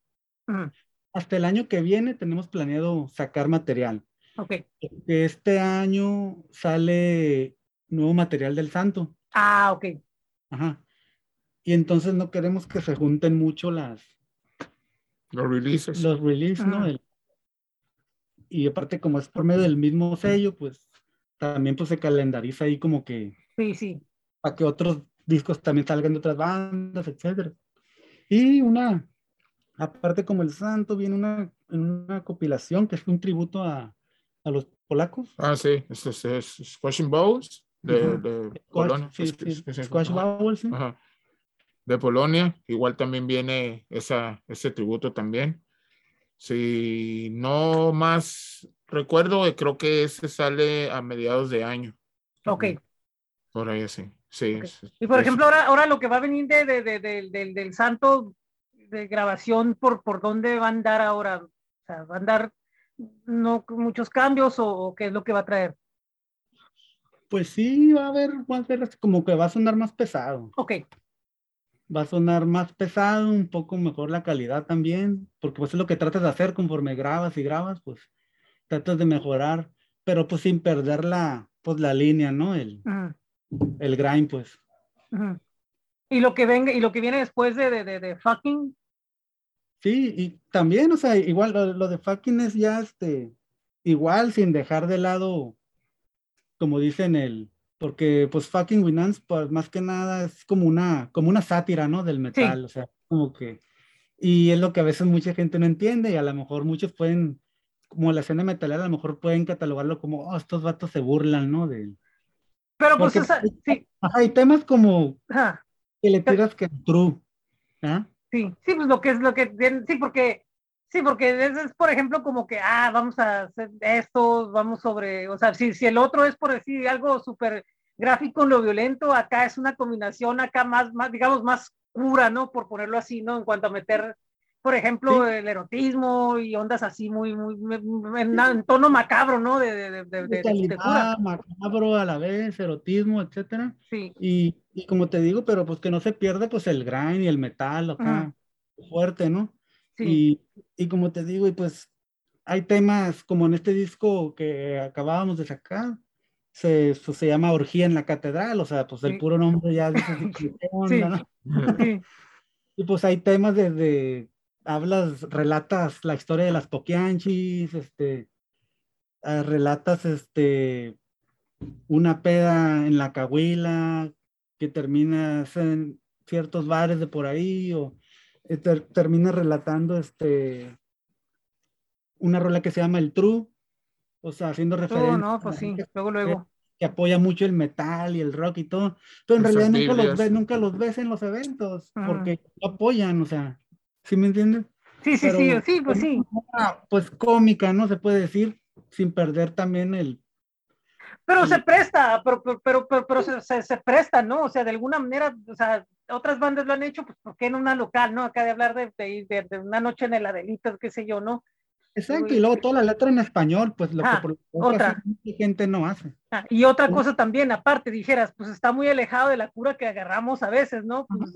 hasta el año que viene tenemos planeado sacar material. Ok. Este año sale nuevo material del santo. Ah, ok. Ajá. Y entonces no queremos que se junten mucho las... Los releases. Los releases, ¿no? y aparte como es por medio del mismo sello, pues también pues se calendariza ahí como que... Sí, sí. Para que otros discos también salgan de otras bandas, etcétera. Y una, aparte como el santo, viene una, una compilación que es un tributo a, a los polacos. Ah, sí, es, es, es Squashing Balls de, de Polonia. De Polonia, igual también viene esa, ese tributo también. Si no más recuerdo, creo que ese sale a mediados de año. Ok. Por ahí sí. Y por ejemplo, ahora, ahora lo que va a venir de, de, del, del santo, de, grabación por, por dónde va a andar ahora? O sea, ¿va a andar no muchos cambios o, qué es lo que va a traer? Pues sí, va a haber, va a haber como que va a sonar más pesado. Ok. Va a sonar más pesado, un poco mejor la calidad también, porque pues es lo que tratas de hacer conforme grabas y grabas, pues tratas de mejorar, pero pues sin perder la, pues la línea, ¿no? El, el grind, pues. Y lo que venga, y lo que viene después de, de, de, fucking. Sí, y también, o sea, igual lo, de fucking es ya este, igual sin dejar de lado, como dicen el, porque pues fucking Winans, pues más que nada es como una, como una sátira, ¿no? Del metal, o sea, como que, y es lo que a veces mucha gente no entiende y a lo mejor muchos pueden, como la escena metalera, a lo mejor pueden catalogarlo como, oh, estos vatos se burlan, ¿no? De, pero pues sí. hay temas como que le tiras que true. ¿ah? Sí, sí, pues lo que es lo que, sí, porque, sí, porque es, por ejemplo como que, ah, vamos a hacer esto, vamos sobre, o sea, si, si el otro es por decir algo súper gráfico en lo violento, acá es una combinación acá más, más, digamos, más cura, ¿no? Por ponerlo así, ¿no? En cuanto a meter por ejemplo, el erotismo y ondas así muy, muy, en, tono macabro, ¿no? De, de, de, de, macabro a la vez, erotismo, etcétera. Sí. Y, y, como te digo, pero pues que no se pierda pues el grind y el metal acá, fuerte, ¿no? Sí. Y, y como te digo, y pues hay temas como en este disco que acabábamos de sacar, se, pues, se llama Orgía en la Catedral, o sea, pues el puro nombre ya dice sí. sí. Y pues hay temas desde hablas, relatas la historia de las Poquianchis, este, ah, relatas este, una peda en la Cahuila que termina en ciertos bares de por ahí, o eh, termina relatando este, una rola que se llama El True, o sea, haciendo referencia. no, pues sí, luego, luego. Que, apoya mucho el metal y el rock y todo, pero en realidad nunca los, ves, nunca los ves en los eventos, porque apoyan, o sea, ¿Sí me entiendes? Sí, sí, sí, sí, pues sí. Pues cómica, ¿no? Se puede decir, sin perder también el... Pero se presta, pero, pero, pero, pero se, se, presta, ¿no? O sea, de alguna manera, o sea, otras bandas lo han hecho, pues, ¿por qué en una local, no? Acá de hablar de, de, de una noche en el Adelito, qué sé yo, ¿no? Exacto, y luego toda la letra en español, pues lo que ah, por otra gente no hace. Ah, y otra cosa también, aparte, dijeras, pues está muy alejado de la cura que agarramos a veces, ¿no? Pues,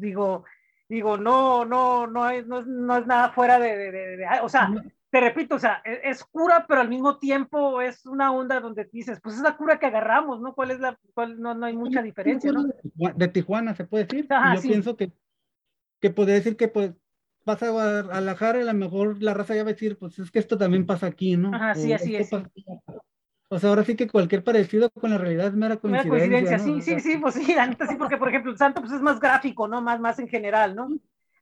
digo, digo, no, no, no es, no, no es nada fuera de, de, de, o sea, te repito, o sea, e, es, cura, pero al mismo tiempo es una onda donde dices, pues es la cura que agarramos, ¿no? ¿Cuál es la, cuál, no, no hay mucha diferencia, ¿no? De Tijuana se puede decir. yo pienso que, que podría decir que pues vas a Guadalajara y a lo mejor la raza ya va a decir, pues es que esto también pasa aquí, ¿no? Ajá, sí, así es. O sea, ahora sí que cualquier parecido con la realidad es mera coincidencia. Mera coincidencia, sí, sí, sí, pues sí, la sí, porque por ejemplo el santo pues es más gráfico, ¿no? Más, más en general, ¿no?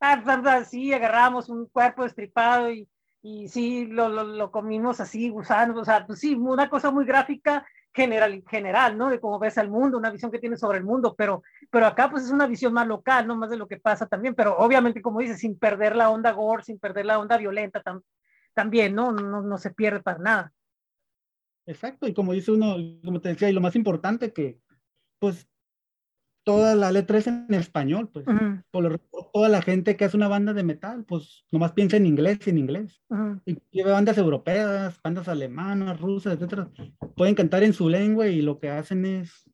Ah, pues, sí, agarramos un cuerpo destripado y, y sí, lo, lo, lo comimos así, gusanos, o sea, pues sí, una cosa muy gráfica general, general, ¿no? De cómo ves al mundo, una visión que tienes sobre el mundo, pero, pero acá pues es una visión más local, ¿no? Más de lo que pasa también, pero obviamente, como dices, sin perder la onda gore, sin perder la onda violenta también, ¿no? ¿no? No se pierde para nada. Exacto, y como dice uno, como te decía, y lo más importante que, pues, toda la letra es en español, pues, por toda la gente que hace una banda de metal, pues, nomás piensa en inglés, en inglés. Y lleva bandas europeas, bandas alemanas, rusas, etcétera, pueden cantar en su lengua y lo que hacen es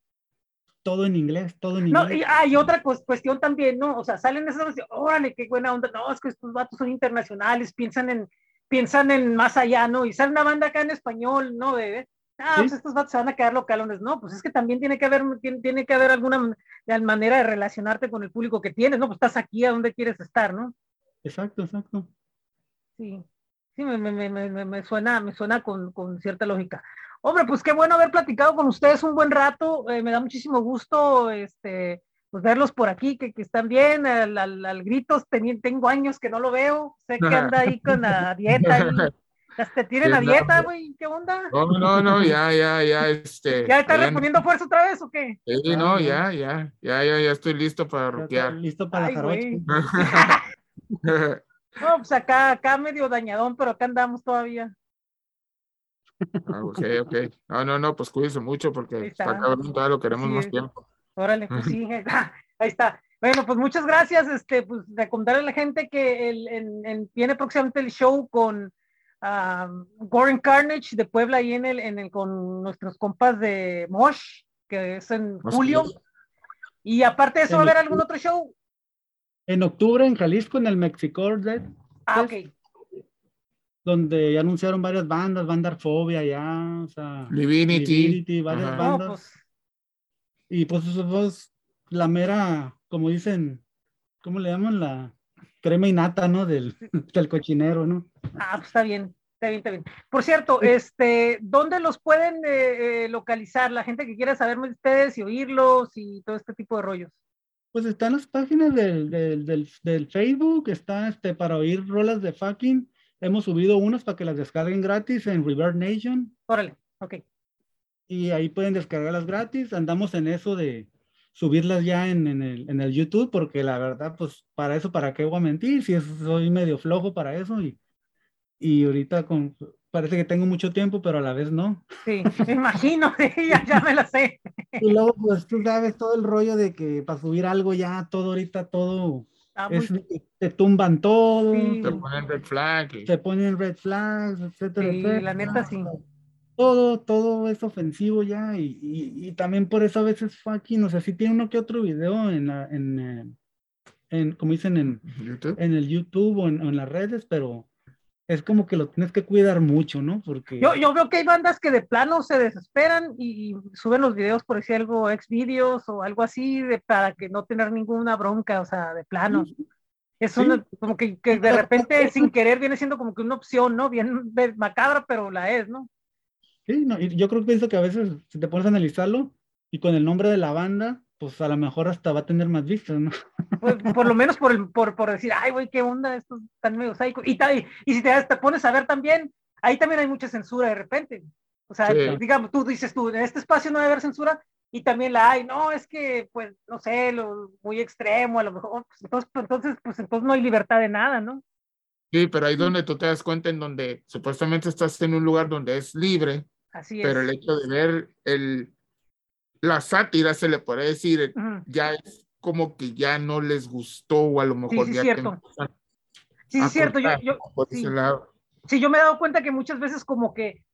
todo en inglés, todo en inglés. No, y hay otra cuestión también, ¿no? O sea, salen esas, órale, qué buena onda, no, es que estos vatos son internacionales, piensan en, piensan en más allá, ¿no? Y sale una banda acá en español, ¿no? De, ah, pues estos vatos se van a quedar localones. No, pues es que también tiene que haber, tiene, que haber alguna manera de relacionarte con el público que tienes, ¿no? Pues estás aquí a donde quieres estar, ¿no? Exacto, exacto. Sí, sí, me, me, me, me suena, me suena con, con, cierta lógica. Hombre, pues qué bueno haber platicado con ustedes un buen rato. Eh, me da muchísimo gusto, este, pues verlos por aquí, que, que están bien, al, al, al gritos, tengo años que no lo veo, sé que anda ahí con la dieta, y, te tienen la dieta, güey, ¿qué onda? No, no, no, ya, ya, ya, este. ¿Ya estás reponiendo fuerza otra vez o qué? Sí, no, ya, ya, ya, ya, ya estoy listo para roquear. Listo para la No, pues acá, acá medio dañadón, pero acá andamos todavía. Ah, ok, ok. No, no, no, pues cuídense mucho porque está cabrón, todavía lo queremos más tiempo. Órale, pues sí, ahí está. Bueno, pues muchas gracias. Este, pues de contarle a la gente que el, viene próximamente el show con um, Goran Carnage de Puebla ahí en el, en el con nuestros compas de Mosh, que es en julio. Y aparte de eso, ¿va a haber algún otro show? En octubre en Jalisco, en el Mexico Ah, ok. Donde ya anunciaron varias bandas, Bandarfobia ya, o sea, Divinity, varias bandas. Pues. Y pues eso pues, la mera, como dicen, ¿cómo le llaman? La crema y nata, ¿no? Del, del cochinero, ¿no? Ah, pues está bien, está bien, está bien. Por cierto, este, ¿dónde los pueden eh, eh, localizar la gente que quiera saber más de ustedes y oírlos y todo este tipo de rollos? Pues están las páginas del, del, del, Facebook, está este, para oír rolas de fucking. Hemos subido unas para que las descarguen gratis en River Nation. Órale, ok. Y ahí pueden descargarlas gratis. Andamos en eso de, subirlas ya en, en, el, en, el, YouTube, porque la verdad, pues para eso, ¿para qué voy a mentir? Si soy medio flojo para eso y, y ahorita con, parece que tengo mucho tiempo, pero a la vez no. Sí, me imagino, ya, ya me lo sé. Y luego, pues tú sabes todo el rollo de que para subir algo ya, todo ahorita, todo, ah, es, te tumban todo. Te ponen red flags. Te ponen red flags, etcétera, sí, la neta sí todo, todo es ofensivo ya y, y, también por eso a veces fucking, o sea, sí tiene uno que otro video en, la, en, eh, en como dicen, en, ¿YouTube? en el YouTube o en, en, las redes, pero es como que lo tienes que cuidar mucho, ¿no? Porque... Yo, yo veo que hay bandas que de plano se desesperan y, suben los videos por decir algo, ex videos o algo así, de, para que no tener ninguna bronca, o sea, de plano. Es una, como que, que de repente sin querer viene siendo como que una opción, ¿no? Bien macabra, pero la es, ¿no? Sí, no, yo creo que pienso que a veces si te pones a analizarlo y con el nombre de la banda, pues a lo mejor hasta va a tener más vistas, ¿no? Pues, por lo menos por, el, por, por decir, ay, güey, qué onda, esto tan medio psycho. Y, y, si te, te, pones a ver también, ahí también hay mucha censura de repente. O sea, digamos, tú dices tú, en este espacio no debe haber censura y también la hay. No, es que, pues, no sé, lo, muy extremo, a lo mejor. Pues, entonces, entonces, pues entonces no hay libertad de nada, ¿no? Sí, pero ahí donde tú te das cuenta en donde supuestamente estás en un lugar donde es libre, pero el hecho de ver el, la sátira, se le puede decir, ya es como que ya no les gustó o a lo mejor sí, ya... Cierto. Sí, es cierto. Yo, yo, sí. sí. yo me he dado cuenta que muchas veces como que,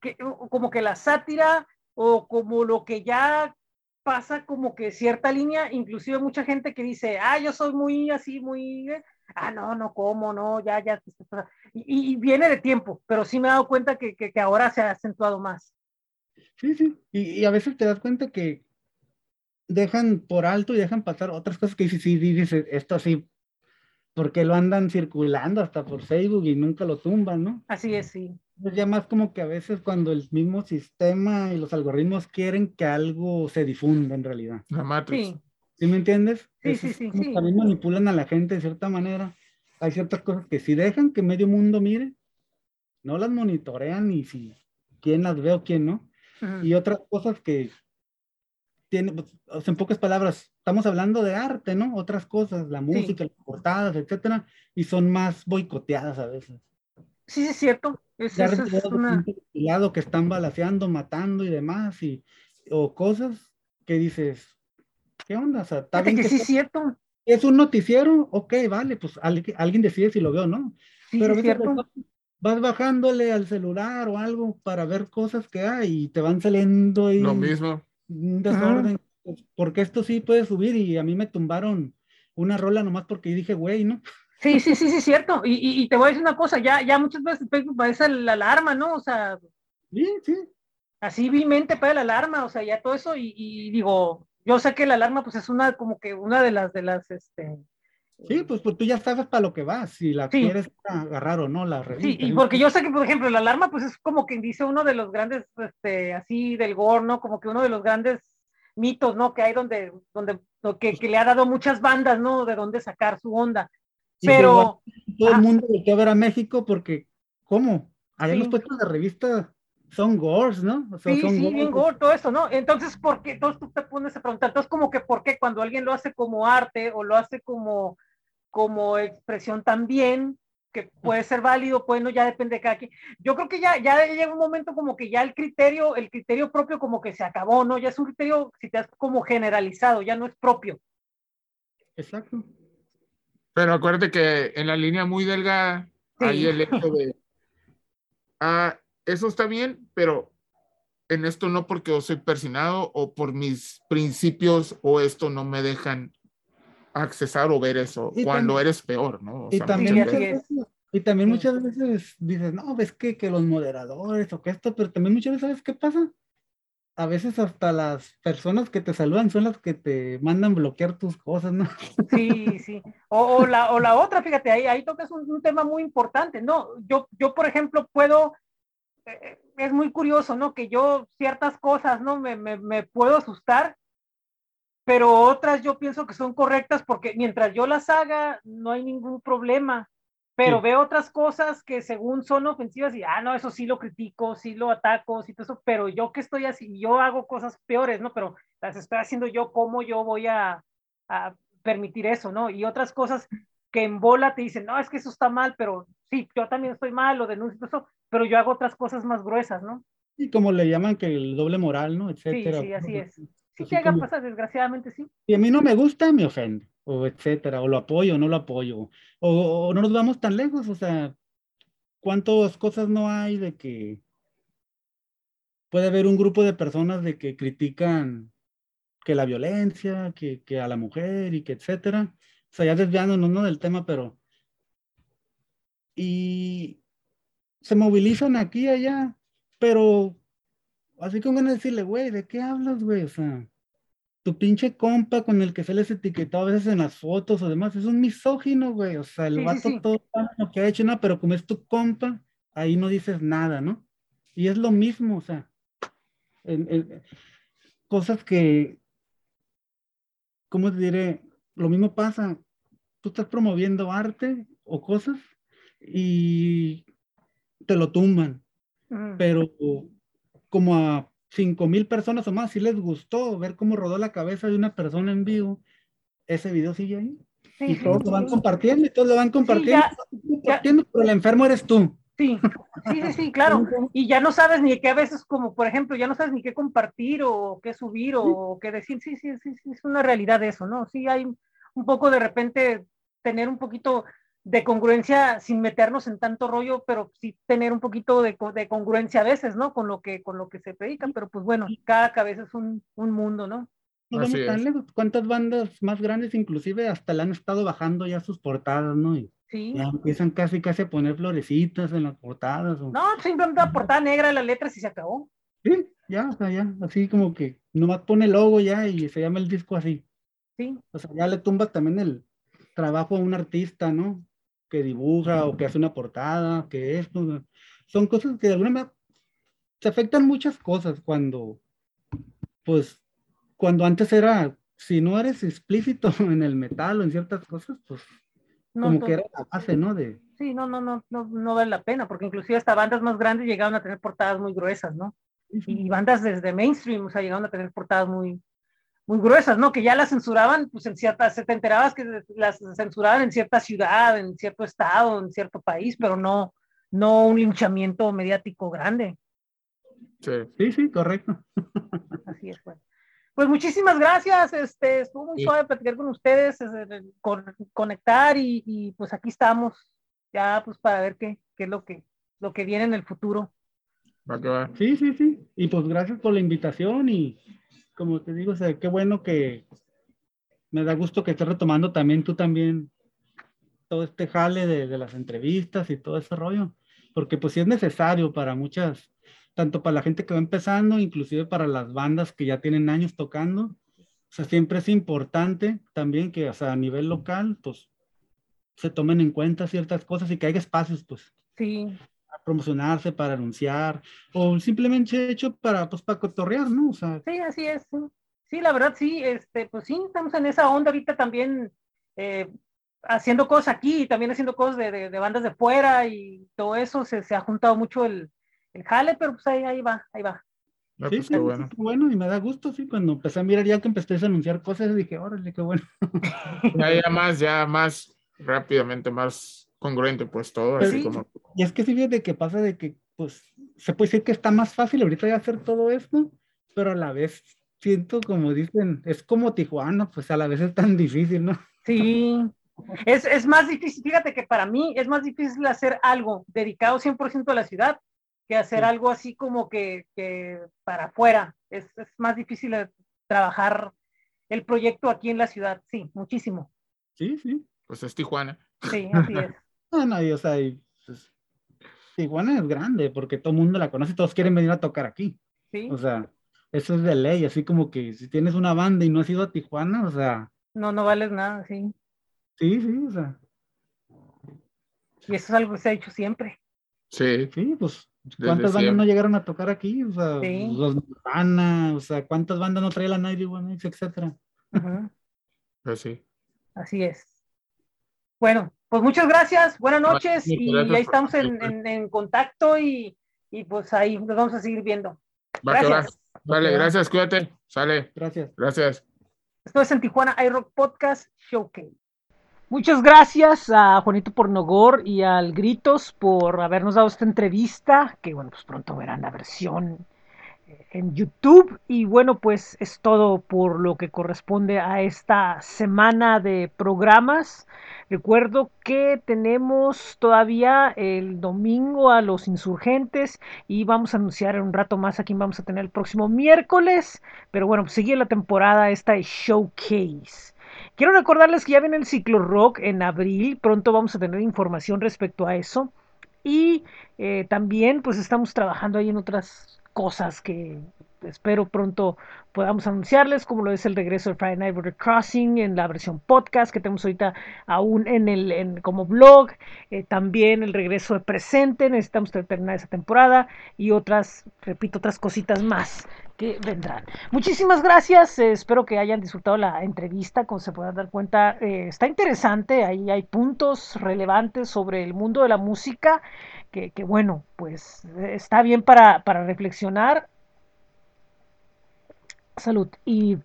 que, como que la sátira o como lo que ya pasa como que cierta línea, inclusive mucha gente que dice, ah, yo soy muy así, muy, ah, no, no, ¿cómo? No, ya, ya. Y, y viene de tiempo, pero sí me he dado cuenta que, que, que ahora se ha acentuado más. Sí, sí, y, y, a veces te das cuenta que dejan por alto y dejan pasar otras cosas que dices, sí, dices, esto así, porque lo andan circulando hasta por Facebook y nunca lo tumban, ¿no? Así es, sí. Es ya más como que a veces cuando el mismo sistema y los algoritmos quieren que algo se difunda en realidad. La matriz. Sí. ¿Sí me entiendes? Sí, sí, sí, sí. También manipulan a la gente de cierta manera. Hay ciertas cosas que si dejan que medio mundo mire, no las monitorean ni si quién las ve o quién no. Y otras cosas que tienen, pues, en pocas palabras, estamos hablando de arte, ¿no? Otras cosas, la música, las portadas, etcétera, y son más boicoteadas a veces. Sí, sí, es cierto. Es, es una... que están balaseando, matando y demás, y, o cosas que dices, ¿qué onda? O sea, está bien que, sí, es cierto. Es un noticiero, ok, vale, pues alguien decide si lo veo o no. Sí, Pero es cierto. Vas bajándole al celular o algo para ver cosas que hay y te van saliendo y lo mismo. Un desorden. Porque esto sí puede subir y a mí me tumbaron una rola nomás porque dije, güey, ¿no? Sí, sí, sí, sí, cierto. Y, y, y, te voy a decir una cosa, ya, ya muchas veces parece la alarma, ¿no? O sea. Sí, sí. Así vilmente para la alarma, o sea, ya todo eso, y, y digo, yo sé que la alarma pues es una como que una de las de las este Sí, pues, pues tú ya sabes para lo que vas, si la quieres agarrar o no la revista. Sí, y porque yo sé que, por ejemplo, la alarma, pues es como que dice uno de los grandes, este, así del gore, ¿no? Como que uno de los grandes mitos, ¿no? Que hay donde, donde, que, que le ha dado muchas bandas, ¿no? De dónde sacar su onda. Pero. todo el mundo le a ver a México porque, ¿cómo? Habíamos sí. puesto la revista son gores, ¿no? O sea, sí, sí, bien gore, todo eso, ¿no? Entonces, ¿por qué? Entonces tú te pones a preguntar, entonces como que, ¿por qué cuando alguien lo hace como arte o lo hace como, como expresión también, que puede ser válido, pues no, ya depende de cada quien. Yo creo que ya, ya llega un momento como que ya el criterio, el criterio propio como que se acabó, ¿no? Ya es un criterio, si te has como generalizado, ya no es propio. Exacto. Pero acuérdate que en la línea muy delgada hay el hecho de, ah, eso está bien, pero en esto no porque yo soy persinado o por mis principios o esto no me dejan accesar o ver eso cuando eres peor, ¿no? y, también muchas veces, y, también muchas veces, dices, no, ves que, que los moderadores o que esto, pero también muchas veces, ¿sabes qué pasa? a veces hasta las personas que te saludan son las que te mandan bloquear tus cosas, ¿no? Sí, sí. O, la, o la otra, fíjate, ahí, ahí tocas un, un, tema muy importante, ¿no? Yo, yo, por ejemplo, puedo, es muy curioso, ¿no? Que yo ciertas cosas, ¿no? Me, me, me, puedo asustar, pero otras yo pienso que son correctas porque mientras yo las haga, no hay ningún problema pero veo otras cosas que según son ofensivas y, ah, no, eso sí lo critico, sí lo ataco, sí todo eso, pero yo que estoy así, yo hago cosas peores, ¿no? Pero las estoy haciendo yo, ¿cómo yo voy a, a permitir eso, ¿no? Y otras cosas que en bola te dicen, no, es que eso está mal, pero sí, yo también estoy mal, lo denuncio, eso, pero yo hago otras cosas más gruesas, ¿no? Y como le llaman que el doble moral, ¿no? Etcétera. Sí, sí, así es. Sí, que haga cosas, desgraciadamente, sí. Y a mí no me gusta, me ofende o etcétera, o lo apoyo o no lo apoyo, o, no nos vamos tan lejos, o sea, ¿cuántas cosas no hay de que puede haber un grupo de personas de que critican que la violencia, que, que a la mujer y que etcétera, o sea, ya desviándonos ¿no? del tema, pero y se movilizan aquí y allá, pero así como van a decirle, güey, ¿de qué hablas, güey? O sea, tu pinche compa con el que se les etiquetó a veces en las fotos o demás, es un misógino, güey. O sea, el vato todo lo que ha hecho, no, pero como es tu compa, ahí no dices nada, ¿no? Y es lo mismo, o sea, cosas que, ¿cómo te diré? Lo mismo pasa, tú estás promoviendo arte o cosas y te lo tumban, pero como a cinco mil personas o más, si les gustó ver cómo rodó la cabeza de una persona en vivo, ese video sigue ahí. y todos lo van compartiendo y todos lo van compartiendo. pero el enfermo eres tú. Sí, sí, sí, sí, claro. Y ya no sabes ni qué a veces, como por ejemplo, ya no sabes ni qué compartir o qué subir o qué decir. Sí, sí, sí, sí, es una realidad eso, ¿no? Sí, hay un poco de repente tener un poquito de congruencia sin meternos en tanto rollo, pero sí tener un poquito de, de, congruencia a veces, ¿no? Con lo que, con lo que se predica, pero pues bueno, cada cabeza es un, un mundo, ¿no? No vamos tan lejos. ¿Cuántas bandas más grandes inclusive hasta le han estado bajando ya sus portadas, ¿no? Y sí. Ya empiezan casi casi a poner florecitas en las portadas. No, simplemente la portada negra de las letras y se acabó. Sí, ya, o sea, ya, así como que nomás pone el logo ya y se llama el disco así. Sí. O sea, ya le tumba también el trabajo a un artista, ¿no? Que dibuja o que hace una portada, que esto. Son cosas que de alguna manera se afectan muchas cosas cuando, pues, cuando antes era, si no eres explícito en el metal o en ciertas cosas, pues, como que era la base, ¿no? De... Sí, no, no, no, no, no vale la pena, porque inclusive hasta bandas más grandes llegaron a tener portadas muy gruesas, ¿no? Y bandas desde mainstream, o sea, llegaron a tener portadas muy, muy gruesas, ¿no? Que ya las censuraban, pues en ciertas, se te enterabas que las censuraban en cierta ciudad, en cierto estado, en cierto país, pero no, no un linchamiento mediático grande. Sí, sí, correcto. Así es, pues. Pues muchísimas gracias, este, estuvo muy suave platicar con ustedes, con, conectar y, y, pues aquí estamos, ya pues para ver qué, qué es lo que, lo que viene en el futuro. Sí, sí, sí. Y pues gracias por la invitación y como te digo, o sea, qué bueno que me da gusto que estés retomando también tú también todo este jale de, las entrevistas y todo ese rollo, porque pues sí es necesario para muchas, tanto para la gente que va empezando, inclusive para las bandas que ya tienen años tocando, o sea, siempre es importante también que, o sea, a nivel local, pues se tomen en cuenta ciertas cosas y que haya espacios, pues. Sí promocionarse, para anunciar, o simplemente hecho para, pues, para cotorrear, ¿no? O sea, sí, así es. Sí. la verdad, sí, este, pues sí, estamos en esa onda ahorita también eh, haciendo cosas aquí y también haciendo cosas de, de, bandas de fuera y todo eso, se, se ha juntado mucho el, el, jale, pero pues ahí, ahí va, ahí va. Ah, sí, pues, sí, bueno. bueno. y me da gusto, sí, cuando empecé a mirar ya que empecé a anunciar cosas, dije, órale, qué bueno. Ya, ya más, ya más rápidamente, más congruente, pues todo así como. Y es que sí, de que pasa de que, pues, se puede decir que está más fácil ahorita ya hacer todo esto, pero a la vez siento, como dicen, es como Tijuana, pues a la vez es tan difícil, ¿no? Sí, es, es, más difícil, fíjate que para mí es más difícil hacer algo dedicado 100% a la ciudad que hacer algo así como que, que para afuera. Es, es, más difícil trabajar el proyecto aquí en la ciudad, sí, muchísimo. Sí, sí. Pues es Tijuana. Sí, así es. no, no, o sea, pues, Tijuana es grande porque todo el mundo la conoce, todos quieren venir a tocar aquí. Sí. O sea, eso es de ley, así como que si tienes una banda y no has ido a Tijuana, o sea. No, no vales nada, sí. Sí, sí, o sea. Y eso es algo que se ha hecho siempre. Sí. Sí, pues, ¿cuántas bandas no llegaron a tocar aquí? O sea, los Nirvana, o sea, ¿cuántas bandas no trae la One etcétera? Pues sí. Así es. Bueno, pues muchas gracias, buenas noches y ahí estamos en, en, contacto y, y, pues ahí nos vamos a seguir viendo. gracias. Vale, gracias, cuídate. Sale. Gracias. Gracias. Esto es en Tijuana iRock Podcast Showcase. Muchas gracias a Juanito Pornogor y al Gritos por habernos dado esta entrevista, que bueno, pues pronto verán la versión en YouTube. Y bueno, pues es todo por lo que corresponde a esta semana de programas. Recuerdo que tenemos todavía el domingo a los insurgentes y vamos a anunciar en un rato más a quién vamos a tener el próximo miércoles. Pero bueno, pues sigue la temporada esta de Showcase. Quiero recordarles que ya viene el ciclo rock en abril, pronto vamos a tener información respecto a eso. Y eh, también pues estamos trabajando ahí en otras cosas que espero pronto podamos anunciarles, como lo es el regreso de Friday Night Border Crossing en la versión podcast que tenemos ahorita aún en el como blog, eh, también el regreso de presente, necesitamos terminar esa temporada y otras, repito, otras cositas más que vendrán. Muchísimas gracias, eh, espero que hayan disfrutado la entrevista, como se puedan dar cuenta, eh, está interesante, ahí hay puntos relevantes sobre el mundo de la música. Que, bueno, pues está bien para, para reflexionar salud y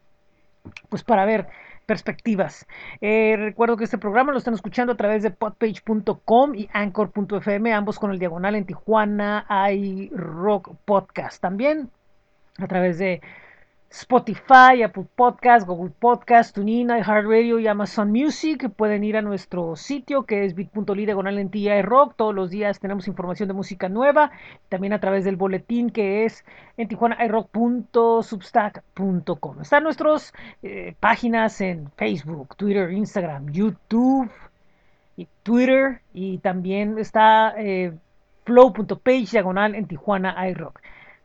pues para ver perspectivas. Eh, recuerdo que este programa lo están escuchando a través de podpage.com y anchor.fm, ambos con el diagonal en Tijuana, hay rock podcast también a través de Spotify, Apple Podcast, Google Podcast, TuneIn, iHeartRadio y Amazon Music. Pueden ir a nuestro sitio que es bit.ly diagonal de rock. Todos los días tenemos información de música nueva. También a través del boletín que es en tijuanairock.substack.com. Están nuestras eh, páginas en Facebook, Twitter, Instagram, YouTube y Twitter. Y también está eh, flow.page diagonal en Tijuana.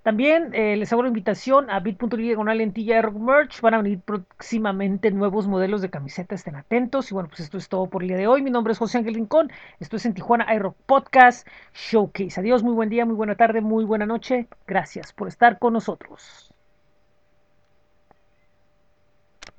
También eh, les hago la invitación a bit.ly diagonal de rock merch. Van a venir próximamente nuevos modelos de camisetas, estén atentos. Y bueno, pues esto es todo por el día de hoy. Mi nombre es José Ángel Rincón. Esto es en Tijuana iRock Podcast Showcase. Adiós, muy buen día, muy buena tarde, muy buena noche. Gracias por estar con nosotros.